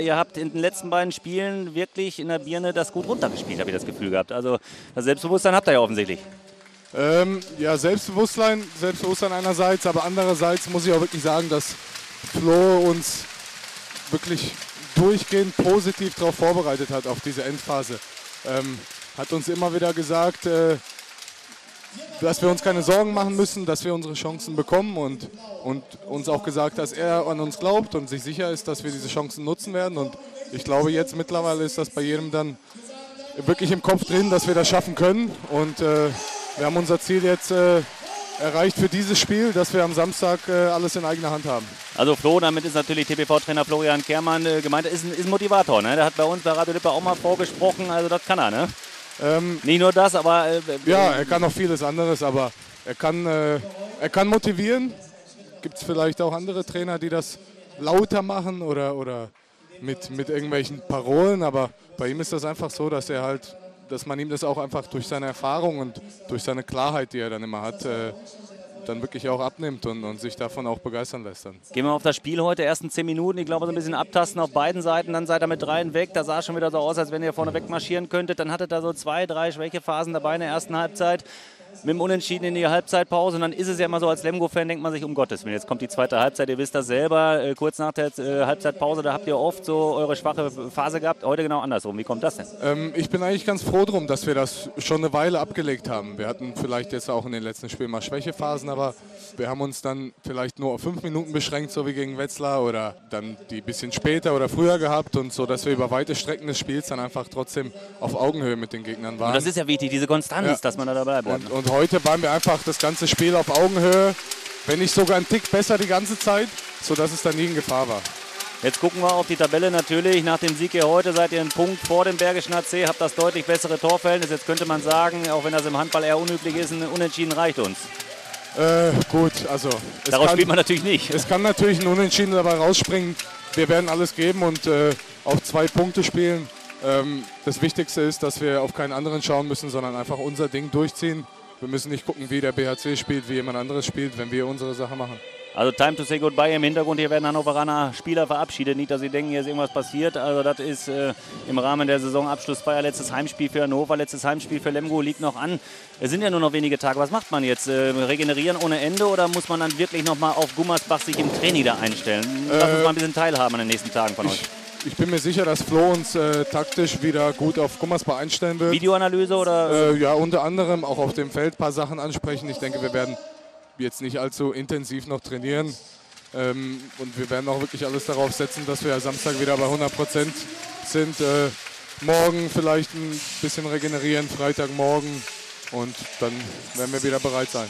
Ihr habt in den letzten beiden Spielen wirklich in der Birne das gut runtergespielt, habe ich das Gefühl gehabt. Also das Selbstbewusstsein habt ihr ja offensichtlich. Ähm, ja, Selbstbewusstsein, Selbstbewusstsein einerseits, aber andererseits muss ich auch wirklich sagen, dass Flo uns wirklich durchgehend positiv darauf vorbereitet hat, auf diese Endphase. Ähm, hat uns immer wieder gesagt, äh, dass wir uns keine Sorgen machen müssen, dass wir unsere Chancen bekommen und, und uns auch gesagt, dass er an uns glaubt und sich sicher ist, dass wir diese Chancen nutzen werden. Und ich glaube, jetzt mittlerweile ist das bei jedem dann wirklich im Kopf drin, dass wir das schaffen können. Und äh, wir haben unser Ziel jetzt äh, erreicht für dieses Spiel, dass wir am Samstag äh, alles in eigener Hand haben. Also Flo, damit ist natürlich TPV-Trainer Florian Kehrmann äh, gemeint, ist ein, ist ein Motivator. Ne? Der hat bei uns bei Radio Lippe auch mal vorgesprochen, also das kann er. Ne? Ähm, Nicht nur das, aber... Äh, ja, er kann auch vieles anderes, aber er kann, äh, er kann motivieren. Gibt es vielleicht auch andere Trainer, die das lauter machen oder, oder mit, mit irgendwelchen Parolen, aber bei ihm ist das einfach so, dass er halt, dass man ihm das auch einfach durch seine Erfahrung und durch seine Klarheit, die er dann immer hat, äh, dann wirklich auch abnimmt und, und sich davon auch begeistern lässt. Dann. Gehen wir auf das Spiel heute, ersten zehn Minuten. Ich glaube, so ein bisschen abtasten auf beiden Seiten. Dann seid ihr mit dreien weg. Da sah schon wieder so aus, als wenn ihr vorne wegmarschieren könntet. Dann hattet ihr so zwei, drei Schwächephasen dabei in der ersten Halbzeit. Mit dem Unentschieden in die Halbzeitpause. Und dann ist es ja immer so, als Lemgo-Fan denkt man sich, um Gottes Willen, jetzt kommt die zweite Halbzeit. Ihr wisst das selber. Äh, kurz nach der äh, Halbzeitpause, da habt ihr oft so eure schwache Phase gehabt. Heute genau andersrum. Wie kommt das denn? Ähm, ich bin eigentlich ganz froh drum, dass wir das schon eine Weile abgelegt haben. Wir hatten vielleicht jetzt auch in den letzten Spielen mal Schwächephasen, aber wir haben uns dann vielleicht nur auf fünf Minuten beschränkt, so wie gegen Wetzlar oder dann die bisschen später oder früher gehabt und so, dass wir über weite Strecken des Spiels dann einfach trotzdem auf Augenhöhe mit den Gegnern waren. Und das ist ja wichtig, diese Konstanz, Ja. dass man da dabei bleibt. Und, und heute waren wir einfach das ganze Spiel auf Augenhöhe, wenn nicht sogar ein Tick besser die ganze Zeit, sodass es dann nie in Gefahr war. Jetzt gucken wir auf die Tabelle natürlich. Nach dem Sieg hier heute seid ihr einen Punkt vor dem Bergischen AC, habt das deutlich bessere Torverhältnis. Jetzt könnte man sagen, auch wenn das im Handball eher unüblich ist, ein Unentschieden reicht uns. Äh, gut, also. es Daraus kann- spielt man natürlich nicht. Es kann natürlich ein Unentschieden dabei rausspringen. Wir werden alles geben und äh, auf zwei Punkte spielen. Ähm, das Wichtigste ist, dass wir auf keinen anderen schauen müssen, sondern einfach unser Ding durchziehen. Wir müssen nicht gucken, wie der BHC spielt, wie jemand anderes spielt, wenn wir unsere Sache machen. Also Time to say goodbye im Hintergrund. Hier werden Hannoveraner Spieler verabschiedet. Nicht, dass sie denken, hier ist irgendwas passiert. Also das ist äh, im Rahmen der Saisonabschlussfeier. Letztes Heimspiel für Hannover, letztes Heimspiel für Lemgo liegt noch an. Es sind ja nur noch wenige Tage. Was macht man jetzt? Äh, regenerieren ohne Ende oder muss man dann wirklich noch mal auf Gummersbach sich im Training da einstellen? Lass uns Äh, mal ein bisschen teilhaben an den nächsten Tagen von euch. Ich, bin mir sicher, dass Flo uns äh, taktisch wieder gut auf Gummersbach einstellen wird. Videoanalyse oder? Äh, ja, unter anderem auch auf dem Feld ein paar Sachen ansprechen. Ich denke, wir werden jetzt nicht allzu intensiv noch trainieren. Ähm, und wir werden auch wirklich alles darauf setzen, dass wir Samstag wieder bei 100 Prozent sind. Äh, morgen vielleicht ein bisschen regenerieren, Freitagmorgen. Und dann werden wir wieder bereit sein.